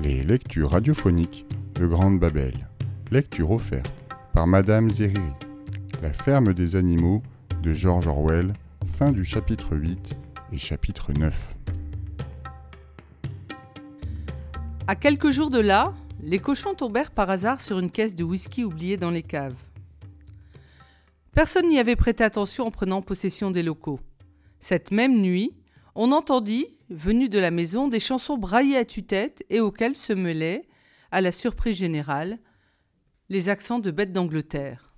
Les lectures radiophoniques de Grande Babel. Lecture offerte par Madame Zeriri. La ferme des animaux de George Orwell. Fin du chapitre 8 et chapitre 9. À quelques jours de là, les cochons tombèrent par hasard sur une caisse de whisky oubliée dans les caves. Personne n'y avait prêté attention en prenant possession des locaux. Cette même nuit, on entendit, venu de la maison, des chansons braillées à tue-tête et auxquelles se mêlaient, à la surprise générale, les accents de bêtes d'Angleterre.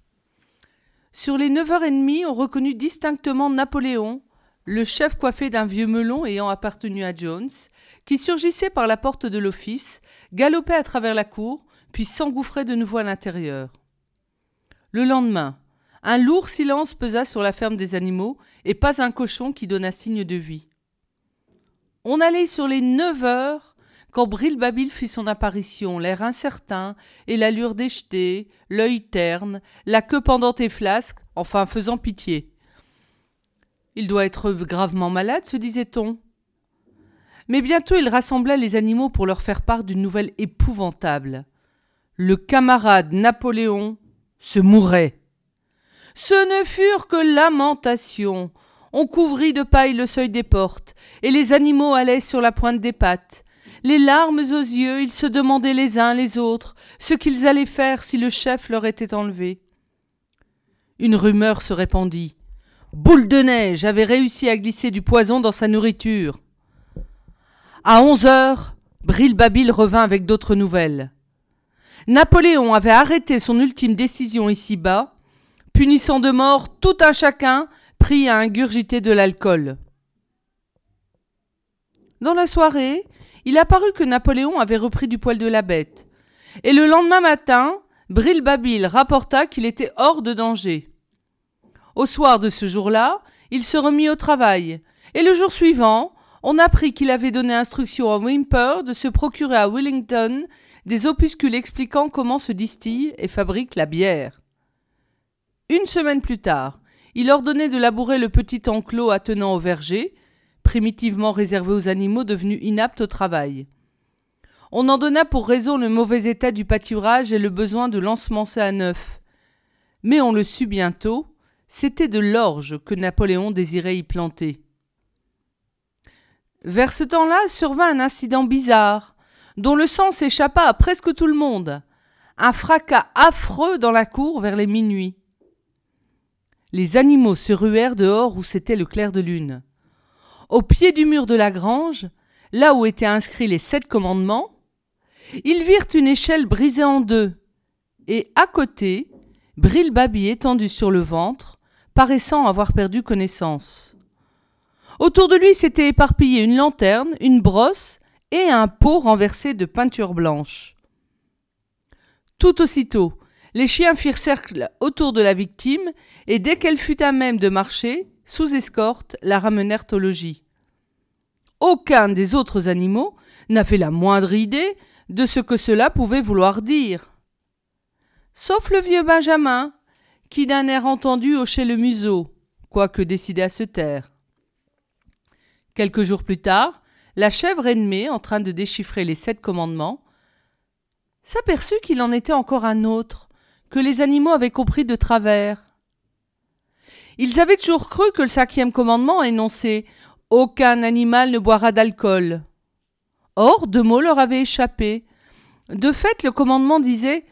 Sur les neuf heures et demie, on reconnut distinctement Napoléon, le chef coiffé d'un vieux melon ayant appartenu à Jones, qui surgissait par la porte de l'office, galopait à travers la cour, puis s'engouffrait de nouveau à l'intérieur. Le lendemain, un lourd silence pesa sur la ferme des animaux, et pas un cochon qui donna signe de vie. On allait sur les neuf heures quand Brilbabil fit son apparition, l'air incertain et l'allure déjetée, l'œil terne, la queue pendante et flasque, enfin faisant pitié. Il doit être gravement malade, se disait-on. Mais bientôt il rassembla les animaux pour leur faire part d'une nouvelle épouvantable. Le camarade Napoléon se mourait. Ce ne furent que lamentations. On couvrit de paille le seuil des portes, et les animaux allaient sur la pointe des pattes. Les larmes aux yeux, ils se demandaient les uns les autres ce qu'ils allaient faire si le chef leur était enlevé. Une rumeur se répandit. Boule de neige avait réussi à glisser du poison dans sa nourriture. À onze heures, Brilbabil revint avec d'autres nouvelles. Napoléon avait arrêté son ultime décision ici-bas, punissant de mort tout un chacun pris à ingurgiter de l'alcool. Dans la soirée, il apparut que Napoléon avait repris du poil de la bête, et le lendemain matin, Brilbabil rapporta qu'il était hors de danger. Au soir de ce jour-là, il se remit au travail, et le jour suivant, on apprit qu'il avait donné instruction à Wimper de se procurer à Wellington des opuscules expliquant comment se distille et fabrique la bière. Une semaine plus tard, il ordonnait de labourer le petit enclos attenant au verger, primitivement réservé aux animaux devenus inaptes au travail. On en donna pour raison le mauvais état du pâturage et le besoin de l'ensemencer à neuf. Mais on le sut bientôt, c'était de l'orge que Napoléon désirait y planter. Vers ce temps-là survint un incident bizarre, dont le sang s'échappa à presque tout le monde. Un fracas affreux dans la cour vers les minuit. Les animaux se ruèrent dehors où c'était le clair de lune. Au pied du mur de la grange, là où étaient inscrits les sept commandements, ils virent une échelle brisée en deux, et à côté, Brilbabi étendu sur le ventre, paraissant avoir perdu connaissance. Autour de lui s'étaient éparpillés une lanterne, une brosse et un pot renversé de peinture blanche. Tout aussitôt, les chiens firent cercle autour de la victime, et dès qu'elle fut à même de marcher, sous escorte, la ramenèrent au logis. Aucun des autres animaux n'avait la moindre idée de ce que cela pouvait vouloir dire. Sauf le vieux Benjamin, qui d'un air entendu hochait le museau, quoique décidé à se taire. Quelques jours plus tard, la chèvre ennemée, en train de déchiffrer les sept commandements, s'aperçut qu'il en était encore un autre, que les animaux avaient compris de travers. Ils avaient toujours cru que le cinquième commandement énonçait Aucun animal ne boira d'alcool. Or, deux mots leur avaient échappé. De fait, le commandement disait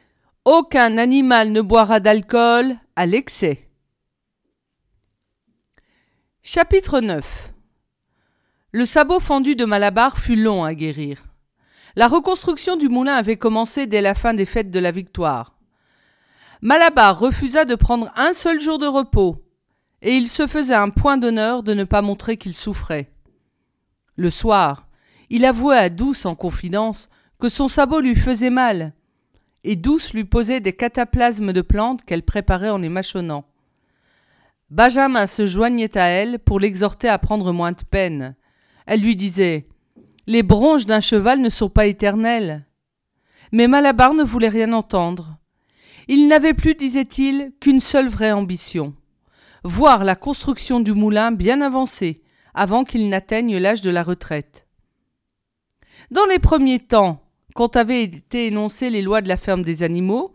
Aucun animal ne boira d'alcool à l'excès. Chapitre 9 Le sabot fendu de Malabar fut long à guérir. La reconstruction du moulin avait commencé dès la fin des fêtes de la victoire. Malabar refusa de prendre un seul jour de repos, et il se faisait un point d'honneur de ne pas montrer qu'il souffrait. Le soir, il avouait à Douce en confidence que son sabot lui faisait mal, et Douce lui posait des cataplasmes de plantes qu'elle préparait en les mâchonnant. Benjamin se joignait à elle pour l'exhorter à prendre moins de peine. Elle lui disait Les bronches d'un cheval ne sont pas éternelles. Mais Malabar ne voulait rien entendre. Il n'avait plus, disait-il, qu'une seule vraie ambition voir la construction du moulin bien avancée, avant qu'il n'atteigne l'âge de la retraite. Dans les premiers temps, quand avaient été énoncées les lois de la ferme des animaux,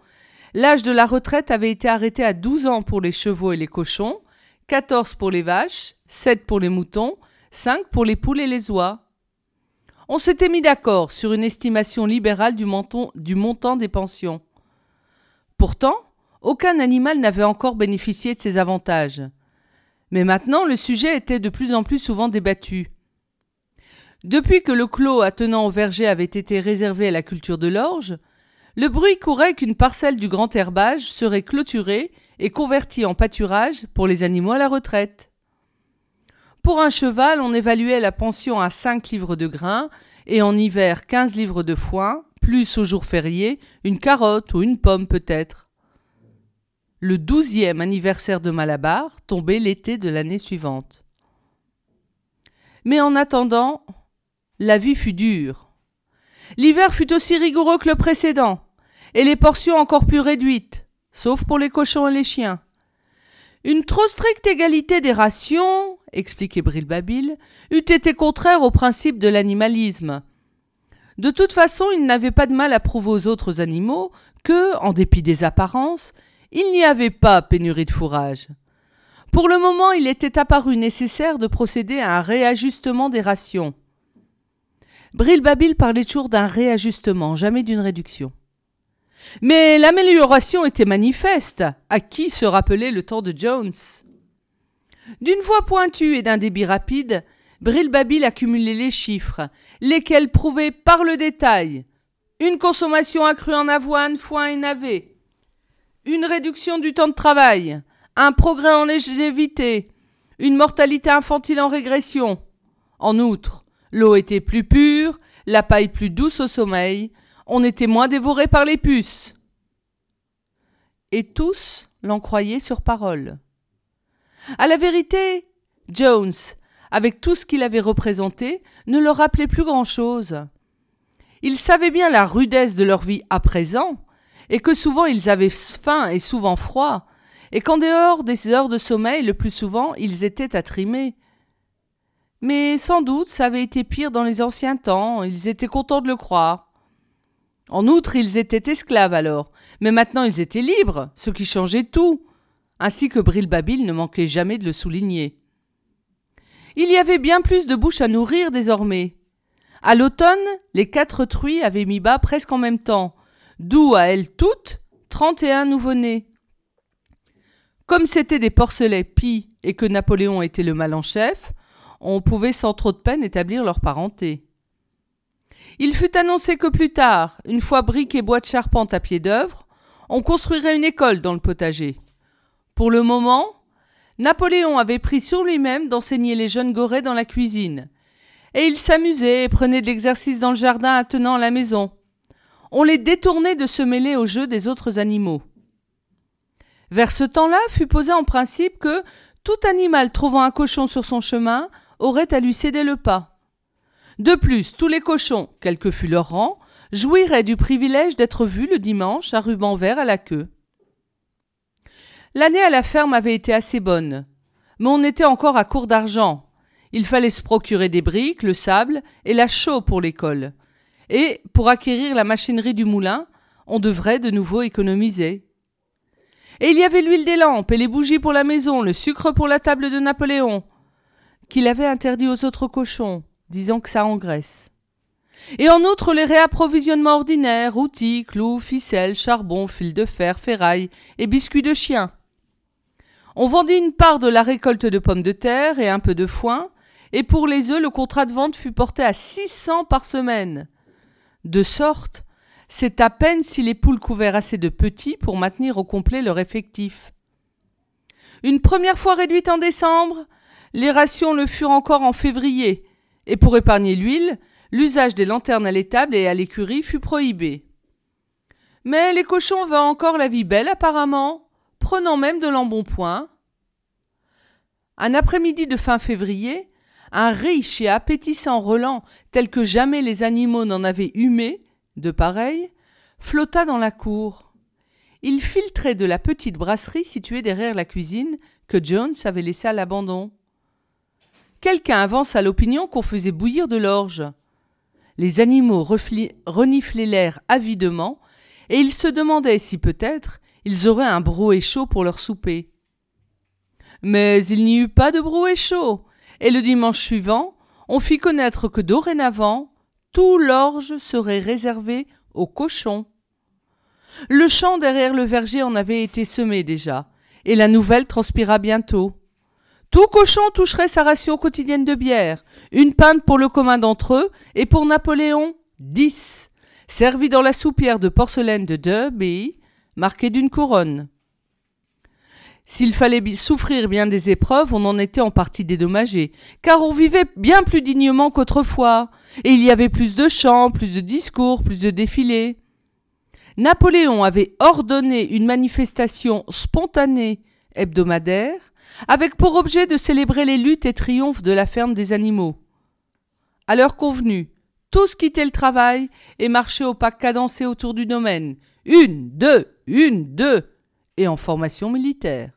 l'âge de la retraite avait été arrêté à 12 ans pour les chevaux et les cochons, 14 pour les vaches, 7 pour les moutons, 5 pour les poules et les oies. On s'était mis d'accord sur une estimation libérale du, du montant des pensions. Pourtant, aucun animal n'avait encore bénéficié de ces avantages. Mais maintenant, le sujet était de plus en plus souvent débattu. Depuis que le clos attenant au verger avait été réservé à la culture de l'orge, le bruit courait qu'une parcelle du grand herbage serait clôturée et convertie en pâturage pour les animaux à la retraite. Pour un cheval, on évaluait la pension à 5 livres de grains et en hiver 15 livres de foin, plus au jour férié, une carotte ou une pomme peut-être. Le douzième anniversaire de Malabar tombait l'été de l'année suivante. Mais en attendant, la vie fut dure. L'hiver fut aussi rigoureux que le précédent, et les portions encore plus réduites, sauf pour les cochons et les chiens. Une trop stricte égalité des rations, expliquait Brilbabil, eût été contraire au principe de l'animalisme. De toute façon, il n'avait pas de mal à prouver aux autres animaux que, en dépit des apparences, il n'y avait pas pénurie de fourrage. Pour le moment, il était apparu nécessaire de procéder à un réajustement des rations. Brilbabil parlait toujours d'un réajustement, jamais d'une réduction. Mais l'amélioration était manifeste. À qui se rappelait le temps de Jones? D'une voix pointue et d'un débit rapide, Brilbabil accumulait les chiffres, lesquels prouvaient par le détail une consommation accrue en avoine, foin et navet, une réduction du temps de travail, un progrès en longévité, une mortalité infantile en régression. En outre, l'eau était plus pure, la paille plus douce au sommeil, on était moins dévoré par les puces. Et tous l'en croyaient sur parole. À la vérité, Jones, avec tout ce qu'il avait représenté, ne leur rappelait plus grand-chose. Ils savaient bien la rudesse de leur vie à présent, et que souvent ils avaient faim et souvent froid, et qu'en dehors des heures de sommeil, le plus souvent, ils étaient attrimés. Mais sans doute ça avait été pire dans les anciens temps, ils étaient contents de le croire. En outre, ils étaient esclaves alors, mais maintenant ils étaient libres, ce qui changeait tout, ainsi que Brilbabil ne manquait jamais de le souligner. Il y avait bien plus de bouches à nourrir désormais. À l'automne, les quatre truies avaient mis bas presque en même temps, d'où à elles toutes trente et un nouveau-nés. Comme c'étaient des porcelets pis et que Napoléon était le mal en chef, on pouvait sans trop de peine établir leur parenté. Il fut annoncé que plus tard, une fois briques et bois de charpente à pied d'œuvre, on construirait une école dans le potager. Pour le moment, Napoléon avait pris sur lui-même d'enseigner les jeunes gorées dans la cuisine. Et ils s'amusaient et prenaient de l'exercice dans le jardin attenant à la maison. On les détournait de se mêler aux jeux des autres animaux. Vers ce temps-là fut posé en principe que tout animal trouvant un cochon sur son chemin aurait à lui céder le pas. De plus, tous les cochons, quel que fût leur rang, jouiraient du privilège d'être vus le dimanche à ruban vert à la queue. L'année à la ferme avait été assez bonne, mais on était encore à court d'argent. Il fallait se procurer des briques, le sable et la chaux pour l'école. Et, pour acquérir la machinerie du moulin, on devrait de nouveau économiser. Et il y avait l'huile des lampes et les bougies pour la maison, le sucre pour la table de Napoléon, qu'il avait interdit aux autres cochons, disant que ça engraisse. Et en outre les réapprovisionnements ordinaires, outils, clous, ficelles, charbon, fil de fer, ferraille et biscuits de chien. On vendit une part de la récolte de pommes de terre et un peu de foin, et pour les œufs le contrat de vente fut porté à six cents par semaine. De sorte, c'est à peine si les poules couvèrent assez de petits pour maintenir au complet leur effectif. Une première fois réduite en décembre, les rations le furent encore en février, et pour épargner l'huile, l'usage des lanternes à l'étable et à l'écurie fut prohibé. Mais les cochons vinrent encore la vie belle apparemment, prenant même de l'embonpoint. Un après-midi de fin février, un riche et appétissant relent tel que jamais les animaux n'en avaient humé, de pareil, flotta dans la cour. Il filtrait de la petite brasserie située derrière la cuisine que Jones avait laissée à l'abandon quelqu'un avança l'opinion qu'on faisait bouillir de l'orge. Les animaux reniflaient l'air avidement, et ils se demandaient si peut-être ils auraient un brouet chaud pour leur souper. Mais il n'y eut pas de brouet chaud, et le dimanche suivant, on fit connaître que dorénavant, tout l'orge serait réservé aux cochons. Le champ derrière le verger en avait été semé déjà, et la nouvelle transpira bientôt. Tout cochon toucherait sa ration quotidienne de bière, une pinte pour le commun d'entre eux, et pour Napoléon, dix, servies dans la soupière de porcelaine de Derby, marquée d'une couronne. S'il fallait souffrir bien des épreuves, on en était en partie dédommagé, car on vivait bien plus dignement qu'autrefois, et il y avait plus de chants, plus de discours, plus de défilés. Napoléon avait ordonné une manifestation spontanée hebdomadaire, avec pour objet de célébrer les luttes et triomphes de la ferme des animaux. À l'heure convenue, tous quittaient le travail et marchaient au pas cadencé autour du domaine. Une, deux, une, deux, et en formation militaire.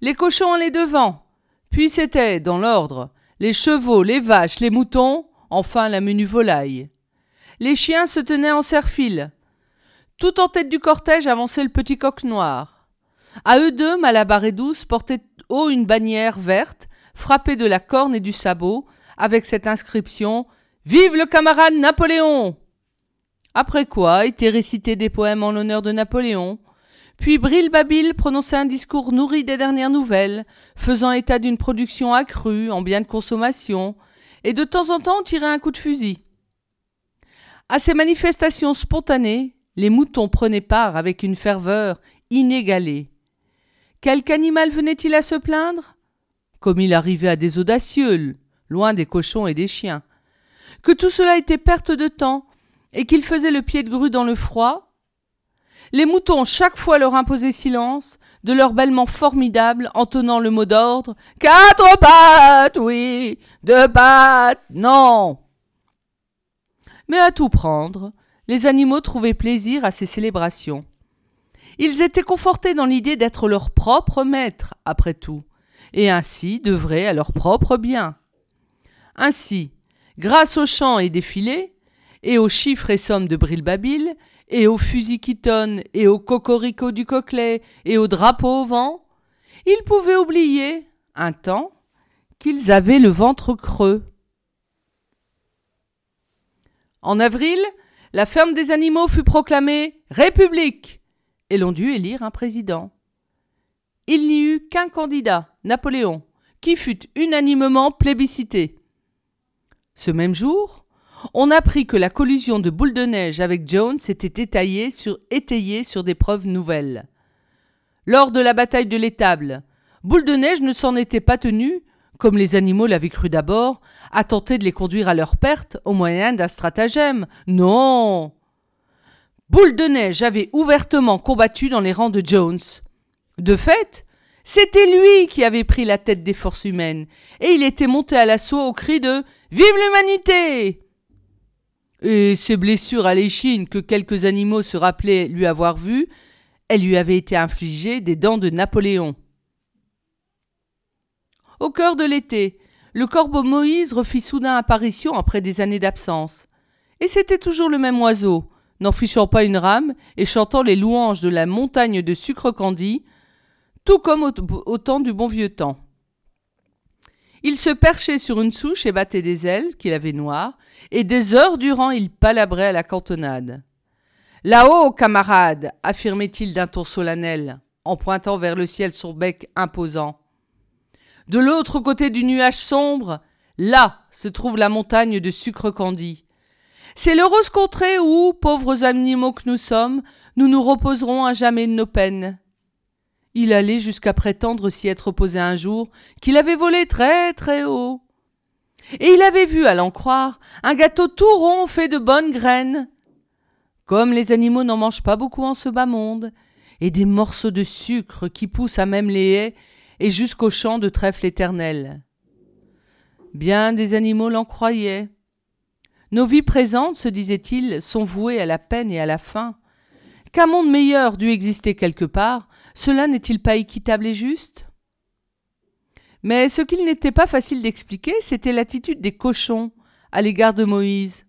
Les cochons allaient devant, puis c'était, dans l'ordre, les chevaux, les vaches, les moutons, enfin la menue volaille. Les chiens se tenaient en serre-file. Tout en tête du cortège avançait le petit coq noir. À eux deux, Malabar et Douce portaient haut une bannière verte, frappée de la corne et du sabot, avec cette inscription Vive le camarade Napoléon Après quoi étaient récités des poèmes en l'honneur de Napoléon, puis Bril Babil prononçait un discours nourri des dernières nouvelles, faisant état d'une production accrue en biens de consommation, et de temps en temps tirait un coup de fusil. À ces manifestations spontanées, les moutons prenaient part avec une ferveur inégalée. Quelque animal venait-il à se plaindre? Comme il arrivait à des audacieux, loin des cochons et des chiens. Que tout cela était perte de temps, et qu'ils faisaient le pied de grue dans le froid, les moutons chaque fois leur imposaient silence, de leur bêlement formidable, entonnant le mot d'ordre Quatre pattes, oui, deux pattes, non. Mais à tout prendre, les animaux trouvaient plaisir à ces célébrations. Ils étaient confortés dans l'idée d'être leurs propres maîtres, après tout, et ainsi d'œuvrer à leur propre bien. Ainsi, grâce aux chants et défilés, et aux chiffres et sommes de Brilbabil, et aux fusils qui tonnent, et aux cocoricots du coquelet, et aux drapeaux au vent, ils pouvaient oublier, un temps, qu'ils avaient le ventre creux. En avril, la ferme des animaux fut proclamée République, et l'on dut élire un président. Il n'y eut qu'un candidat, Napoléon, qui fut unanimement plébiscité. Ce même jour, on apprit que la collusion de Boule de Neige avec Jones était étayée sur, des preuves nouvelles. Lors de la bataille de l'étable, Boule de Neige ne s'en était pas tenu, comme les animaux l'avaient cru d'abord, à tenter de les conduire à leur perte au moyen d'un stratagème. Non Boule de Neige avait ouvertement combattu dans les rangs de Jones. De fait, c'était lui qui avait pris la tête des forces humaines, et il était monté à l'assaut au cri de Vive l'humanité et ses blessures à l'échine que quelques animaux se rappelaient lui avoir vues, elles lui avaient été infligées des dents de Napoléon. Au cœur de l'été, le corbeau Moïse refit soudain apparition après des années d'absence. Et c'était toujours le même oiseau, n'en fichant pas une rame et chantant les louanges de la montagne de sucre candi, tout comme au temps du bon vieux temps. Il se perchait sur une souche et battait des ailes, qu'il avait noires, et des heures durant il palabrait à la cantonade. Là-haut, camarade, affirmait-il d'un ton solennel, en pointant vers le ciel son bec imposant. De l'autre côté du nuage sombre, là se trouve la montagne de sucre candi. C'est l'heureuse contrée où, pauvres animaux que nous sommes, nous nous reposerons à jamais de nos peines. Il allait jusqu'à prétendre s'y être posé un jour qu'il avait volé très très haut. Et il avait vu, à l'en croire, un gâteau tout rond fait de bonnes graines. Comme les animaux n'en mangent pas beaucoup en ce bas monde, et des morceaux de sucre qui poussent à même les haies et jusqu'au champ de trèfle éternel. Bien des animaux l'en croyaient. Nos vies présentes, se disait-il, sont vouées à la peine et à la faim. Qu'un monde meilleur dû exister quelque part, cela n'est-il pas équitable et juste? Mais ce qu'il n'était pas facile d'expliquer, c'était l'attitude des cochons à l'égard de Moïse.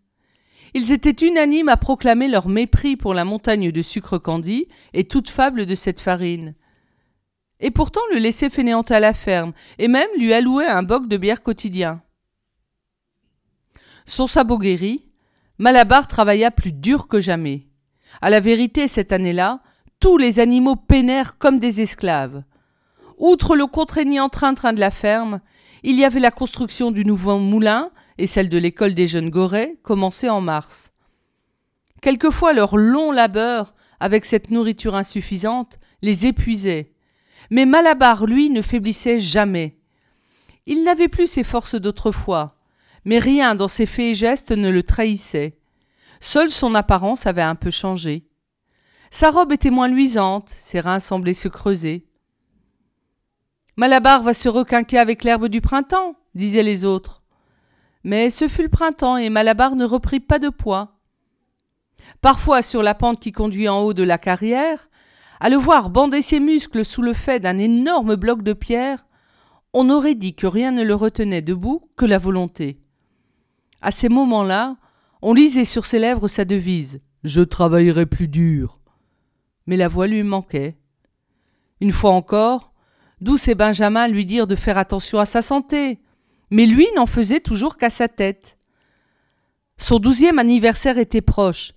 Ils étaient unanimes à proclamer leur mépris pour la montagne de sucre candi et toute fable de cette farine. Et pourtant le laissaient fainéanter à la ferme, et même lui allouaient un boc de bière quotidien. Son sabot guéri, Malabar travailla plus dur que jamais. À la vérité, cette année-là, tous les animaux peinèrent comme des esclaves. Outre le contraignant train-train de la ferme, il y avait la construction du nouveau moulin et celle de l'école des jeunes gorets, commencée en mars. Quelquefois leur long labeur, avec cette nourriture insuffisante, les épuisait. Mais Malabar, lui, ne faiblissait jamais. Il n'avait plus ses forces d'autrefois, mais rien dans ses faits et gestes ne le trahissait. Seule son apparence avait un peu changé. Sa robe était moins luisante, ses reins semblaient se creuser. Malabar va se requinquer avec l'herbe du printemps, disaient les autres. Mais ce fut le printemps et Malabar ne reprit pas de poids. Parfois, sur la pente qui conduit en haut de la carrière, à le voir bander ses muscles sous le fait d'un énorme bloc de pierre, on aurait dit que rien ne le retenait debout que la volonté. À ces moments-là, on lisait sur ses lèvres sa devise Je travaillerai plus dur. Mais la voix lui manquait. Une fois encore, Douce et Benjamin lui dirent de faire attention à sa santé, mais lui n'en faisait toujours qu'à sa tête. Son douzième anniversaire était proche.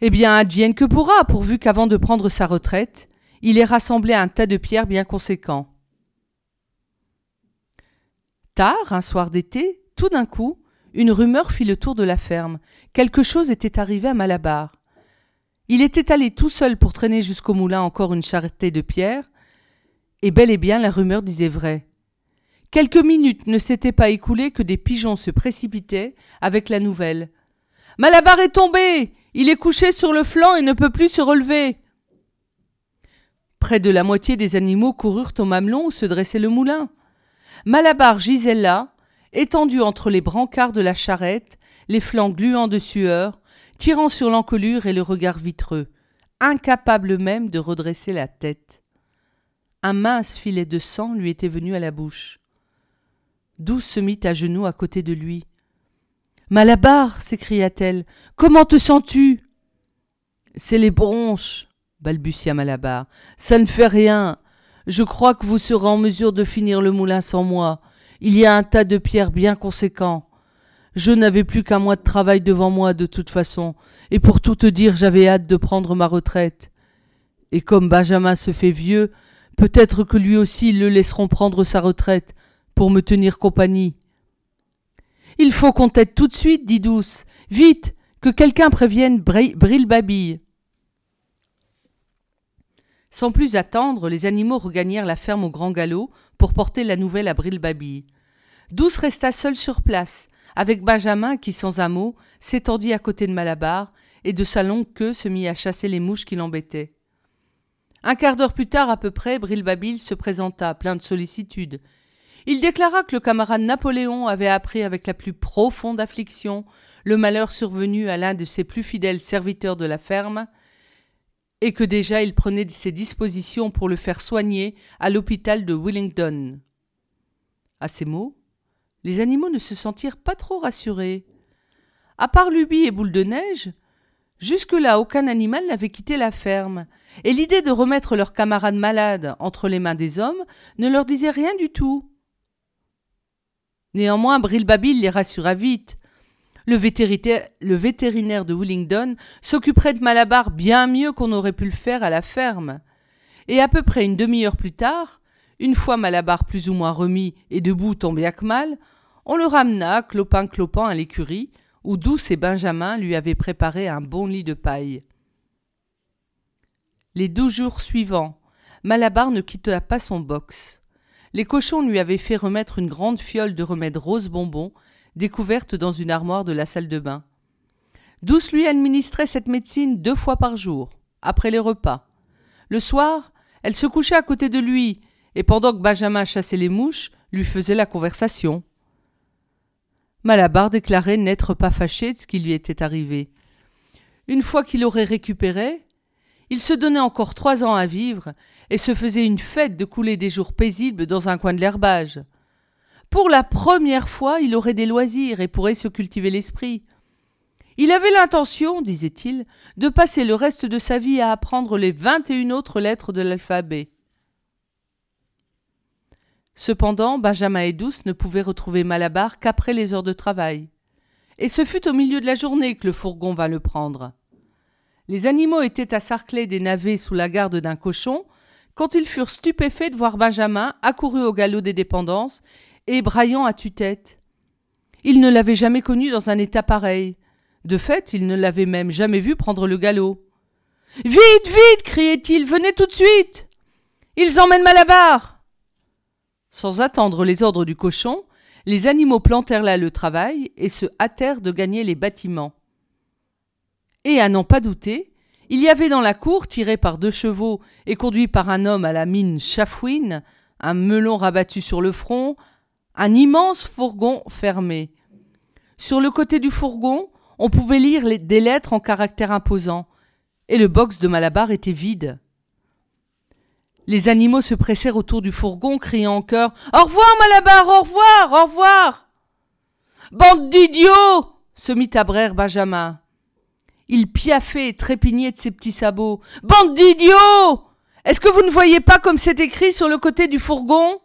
Eh bien, advienne que pourra, pourvu qu'avant de prendre sa retraite, il ait rassemblé un tas de pierres bien conséquent. Tard, un soir d'été, tout d'un coup, une rumeur fit le tour de la ferme. Quelque chose était arrivé à Malabar. Il était allé tout seul pour traîner jusqu'au moulin encore une charretée de pierres, et bel et bien la rumeur disait vrai. Quelques minutes ne s'étaient pas écoulées que des pigeons se précipitaient avec la nouvelle. Malabar est tombé. Il est couché sur le flanc et ne peut plus se relever. Près de la moitié des animaux coururent au mamelon où se dressait le moulin. Malabar gisait là, étendu entre les brancards de la charrette, les flancs gluants de sueur, tirant sur l'encolure et le regard vitreux, incapable même de redresser la tête. Un mince filet de sang lui était venu à la bouche. Douce se mit à genoux à côté de lui. Malabar s'écria-t-elle, comment te sens-tu C'est les bronches, balbutia Malabar. Ça ne fait rien. Je crois que vous serez en mesure de finir le moulin sans moi. Il y a un tas de pierres bien conséquents. Je n'avais plus qu'un mois de travail devant moi de toute façon, et pour tout te dire j'avais hâte de prendre ma retraite. Et comme Benjamin se fait vieux, Peut-être que lui aussi le laisseront prendre sa retraite pour me tenir compagnie. Il faut qu'on t'aide tout de suite, dit Douce. Vite, que quelqu'un prévienne Brille Babille. Sans plus attendre, les animaux regagnèrent la ferme au grand galop pour porter la nouvelle à Brille Babille. Douce resta seule sur place, avec Benjamin qui, sans un mot, s'étendit à côté de Malabar et de sa longue queue se mit à chasser les mouches qui l'embêtaient. Un quart d'heure plus tard à peu près, Brilbabil se présenta, plein de sollicitude. Il déclara que le camarade Napoléon avait appris avec la plus profonde affliction le malheur survenu à l'un de ses plus fidèles serviteurs de la ferme, et que déjà il prenait ses dispositions pour le faire soigner à l'hôpital de Willingdon. À ces mots, les animaux ne se sentirent pas trop rassurés. À part Lubie et Boule de Neige, jusque-là aucun animal n'avait quitté la ferme, et l'idée de remettre leurs camarades malades entre les mains des hommes ne leur disait rien du tout. Néanmoins, Brilbabil les rassura vite. Le vétérinaire, de Willingdon s'occuperait de Malabar bien mieux qu'on aurait pu le faire à la ferme. Et à peu près une demi-heure plus tard, une fois Malabar plus ou moins remis et debout tombé à mal, on le ramena, clopin-clopin, à l'écurie, où Douce et Benjamin lui avaient préparé un bon lit de paille. Les douze jours suivants, Malabar ne quitta pas son box. Les cochons lui avaient fait remettre une grande fiole de remède rose bonbon, découverte dans une armoire de la salle de bain. Douce lui administrait cette médecine deux fois par jour, après les repas. Le soir, elle se couchait à côté de lui, et pendant que Benjamin chassait les mouches, lui faisait la conversation. Malabar déclarait n'être pas fâché de ce qui lui était arrivé. Une fois qu'il aurait récupéré, il se donnait encore trois ans à vivre et se faisait une fête de couler des jours paisibles dans un coin de l'herbage. Pour la première fois, il aurait des loisirs et pourrait se cultiver l'esprit. Il avait l'intention, disait-il, de passer le reste de sa vie à apprendre les vingt et une autres lettres de l'alphabet. Cependant, Benjamin et Douce ne pouvaient retrouver Malabar qu'après les heures de travail. Et ce fut au milieu de la journée que le fourgon vint le prendre. Les animaux étaient à sarcler des navets sous la garde d'un cochon, quand ils furent stupéfaits de voir Benjamin accouru au galop des dépendances et braillant à tue-tête. Ils ne l'avaient jamais connu dans un état pareil. De fait, ils ne l'avaient même jamais vu prendre le galop. Vite, vite criait-il, venez tout de suite Ils emmènent Malabar Sans attendre les ordres du cochon, les animaux plantèrent là le travail et se hâtèrent de gagner les bâtiments. Et à n'en pas douter, il y avait dans la cour, tiré par deux chevaux et conduit par un homme à la mine chafouine, un melon rabattu sur le front, un immense fourgon fermé. Sur le côté du fourgon, on pouvait lire des lettres en caractères imposants, et le box de Malabar était vide. Les animaux se pressèrent autour du fourgon, criant en chœur Au revoir, Malabar, au revoir, au revoir Bande d'idiots se mit à brère Benjamin. Il piaffait et trépignait de ses petits sabots. Bande d'idiots Est-ce que vous ne voyez pas comme c'est écrit sur le côté du fourgon?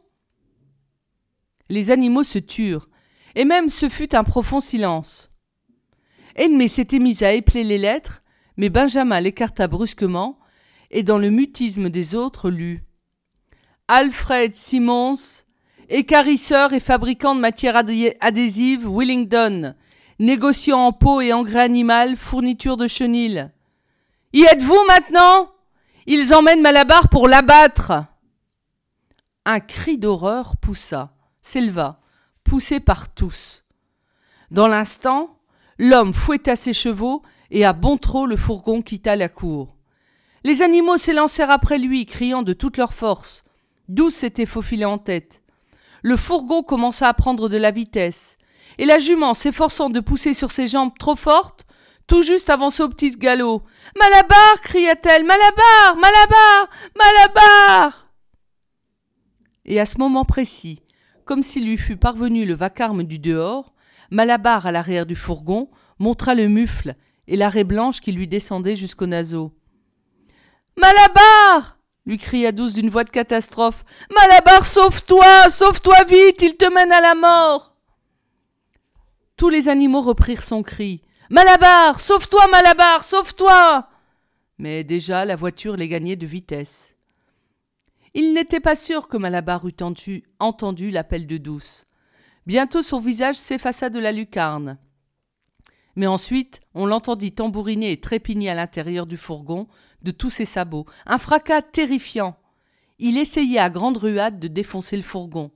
Les animaux se turent, et même ce fut un profond silence. Edmé s'était mis à épeler les lettres, mais Benjamin l'écarta brusquement, et dans le mutisme des autres lut Alfred Simons, écarisseur et fabricant de matières adhésives, Willingdon, négociant en peau et engrais animal, fourniture de chenilles. Y êtes-vous maintenant? Ils emmènent Malabar pour l'abattre. Un cri d'horreur poussa, s'éleva, poussé par tous. Dans l'instant, L'homme fouetta ses chevaux, et à bon trot le fourgon quitta la cour. Les animaux s'élancèrent après lui, criant de toute leur force. Douce s'était faufilée en tête. Le fourgon commença à prendre de la vitesse, et la jument, s'efforçant de pousser sur ses jambes trop fortes, tout juste avança au petit galop. Malabar cria-t-elle. Malabar Malabar Malabar Et à ce moment précis, comme s'il lui fût parvenu le vacarme du dehors, Malabar, à l'arrière du fourgon, montra le mufle et l'arrêt blanche qui lui descendait jusqu'aux naseaux. Malabar lui cria Douce d'une voix de catastrophe. Malabar, sauve-toi Sauve-toi vite Il te mène à la mort Tous les animaux reprirent son cri. Malabar Sauve-toi, Malabar Sauve-toi Mais déjà la voiture les gagnait de vitesse. Il n'était pas sûr que Malabar eût entendu l'appel de Douce. Bientôt son visage s'effaça de la lucarne. Mais ensuite, on l'entendit tambouriner et trépigner à l'intérieur du fourgon de tous ses sabots. Un fracas terrifiant. Il essayait à grande ruade de défoncer le fourgon.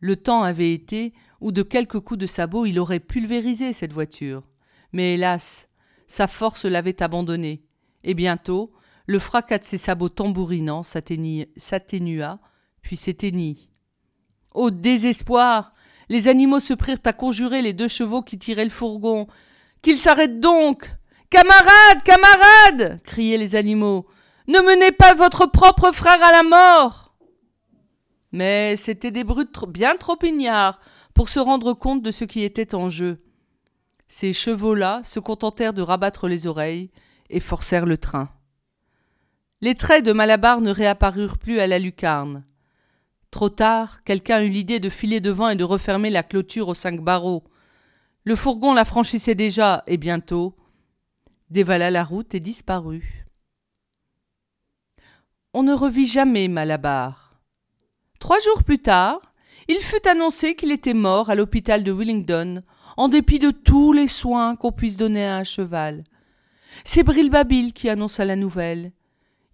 Le temps avait été où de quelques coups de sabot il aurait pulvérisé cette voiture. Mais hélas, sa force l'avait abandonné, et bientôt le fracas de ses sabots tambourinants s'atténua, puis s'éteignit. Au désespoir Les animaux se prirent à conjurer les deux chevaux qui tiraient le fourgon. Qu'ils s'arrêtent donc Camarades Camarades criaient les animaux. Ne menez pas votre propre frère à la mort Mais c'étaient des brutes bien trop ignares pour se rendre compte de ce qui était en jeu. Ces chevaux-là se contentèrent de rabattre les oreilles et forcèrent le train. Les traits de Malabar ne réapparurent plus à la lucarne. Trop tard, quelqu'un eut l'idée de filer devant et de refermer la clôture aux cinq barreaux. Le fourgon la franchissait déjà, et bientôt dévala la route et disparut. On ne revit jamais Malabar. Trois jours plus tard, il fut annoncé qu'il était mort à l'hôpital de Willingdon, en dépit de tous les soins qu'on puisse donner à un cheval. C'est Brilbabil qui annonça la nouvelle.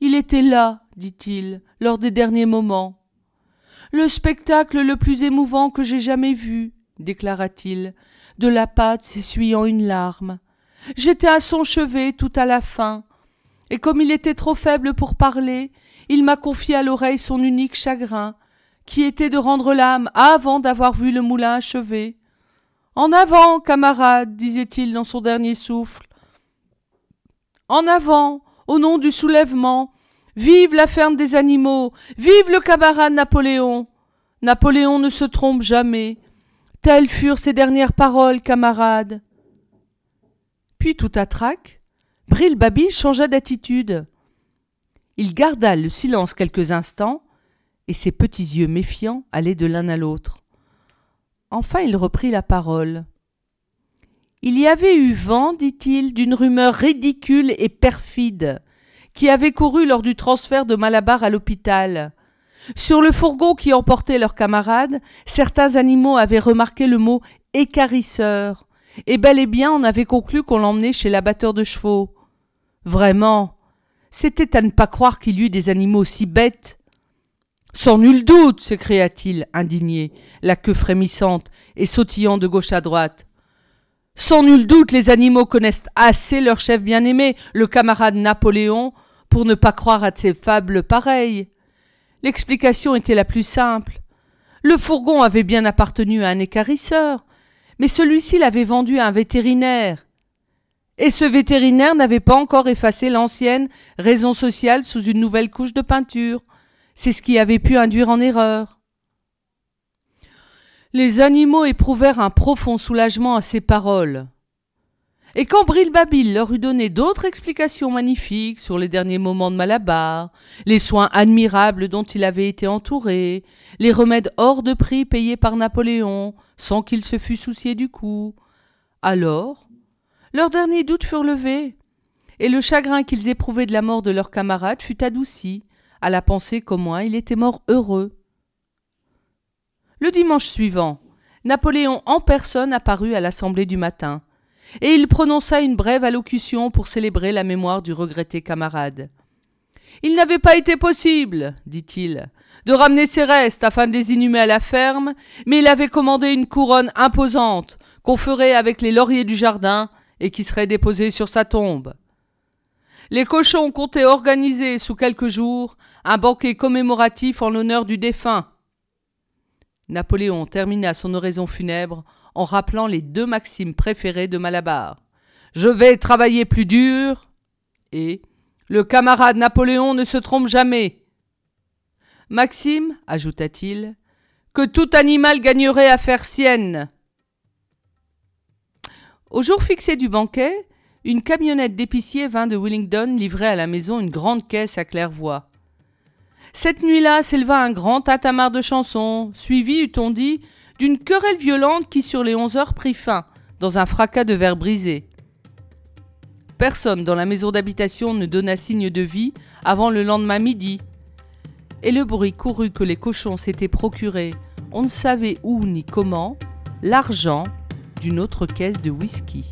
Il était là, dit-il, lors des derniers moments. Le spectacle le plus émouvant que j'ai jamais vu, déclara-t-il, de la pâte s'essuyant une larme. J'étais à son chevet tout à la fin, et comme il était trop faible pour parler, il m'a confié à l'oreille son unique chagrin, qui était de rendre l'âme avant d'avoir vu le moulin achevé. En avant, camarade, disait-il dans son dernier souffle. En avant, au nom du soulèvement, Vive la ferme des animaux Vive le camarade Napoléon Napoléon ne se trompe jamais. Telles furent ses dernières paroles, camarades. Puis tout à trac, Bril changea d'attitude. Il garda le silence quelques instants, et ses petits yeux méfiants allaient de l'un à l'autre. Enfin il reprit la parole. Il y avait eu vent, dit-il, d'une rumeur ridicule et perfide, qui avait couru lors du transfert de Malabar à l'hôpital. Sur le fourgon qui emportait leurs camarades, certains animaux avaient remarqué le mot écarisseur, et bel et bien on avait conclu qu'on l'emmenait chez l'abatteur de chevaux. Vraiment, c'était à ne pas croire qu'il y eût des animaux si bêtes. Sans nul doute, s'écria-t-il, indigné, la queue frémissante et sautillant de gauche à droite. Sans nul doute, les animaux connaissent assez leur chef bien-aimé, le camarade Napoléon, pour ne pas croire à ces fables pareilles. L'explication était la plus simple. Le fourgon avait bien appartenu à un écarisseur, mais celui-ci l'avait vendu à un vétérinaire. Et ce vétérinaire n'avait pas encore effacé l'ancienne raison sociale sous une nouvelle couche de peinture. C'est ce qui avait pu induire en erreur. Les animaux éprouvèrent un profond soulagement à ces paroles. Et quand Brilbabil leur eut donné d'autres explications magnifiques sur les derniers moments de Malabar, les soins admirables dont il avait été entouré, les remèdes hors de prix payés par Napoléon, sans qu'il se fût soucié du coup, alors leurs derniers doutes furent levés, et le chagrin qu'ils éprouvaient de la mort de leur camarade fut adouci, à la pensée qu'au moins il était mort heureux. Le dimanche suivant, Napoléon en personne apparut à l'assemblée du matin, et il prononça une brève allocution pour célébrer la mémoire du regretté camarade. Il n'avait pas été possible, dit-il, de ramener ses restes afin de les inhumer à la ferme, mais il avait commandé une couronne imposante qu'on ferait avec les lauriers du jardin et qui serait déposée sur sa tombe. Les cochons comptaient organiser sous quelques jours un banquet commémoratif en l'honneur du défunt. Napoléon termina son oraison funèbre en rappelant les deux maximes préférées de Malabar. Je vais travailler plus dur et le camarade Napoléon ne se trompe jamais. Maxime, ajouta-t-il, que tout animal gagnerait à faire sienne. Au jour fixé du banquet, une camionnette d'épicier vint de Willingdon livrer à la maison une grande caisse à claire-voix. Cette nuit-là s'éleva un grand tatamar de chansons, suivi, eût-on dit, d'une querelle violente qui sur les onze heures prit fin, dans un fracas de verre brisé. Personne dans la maison d'habitation ne donna signe de vie avant le lendemain midi, et le bruit courut que les cochons s'étaient procuré, on ne savait où ni comment, l'argent d'une autre caisse de whisky.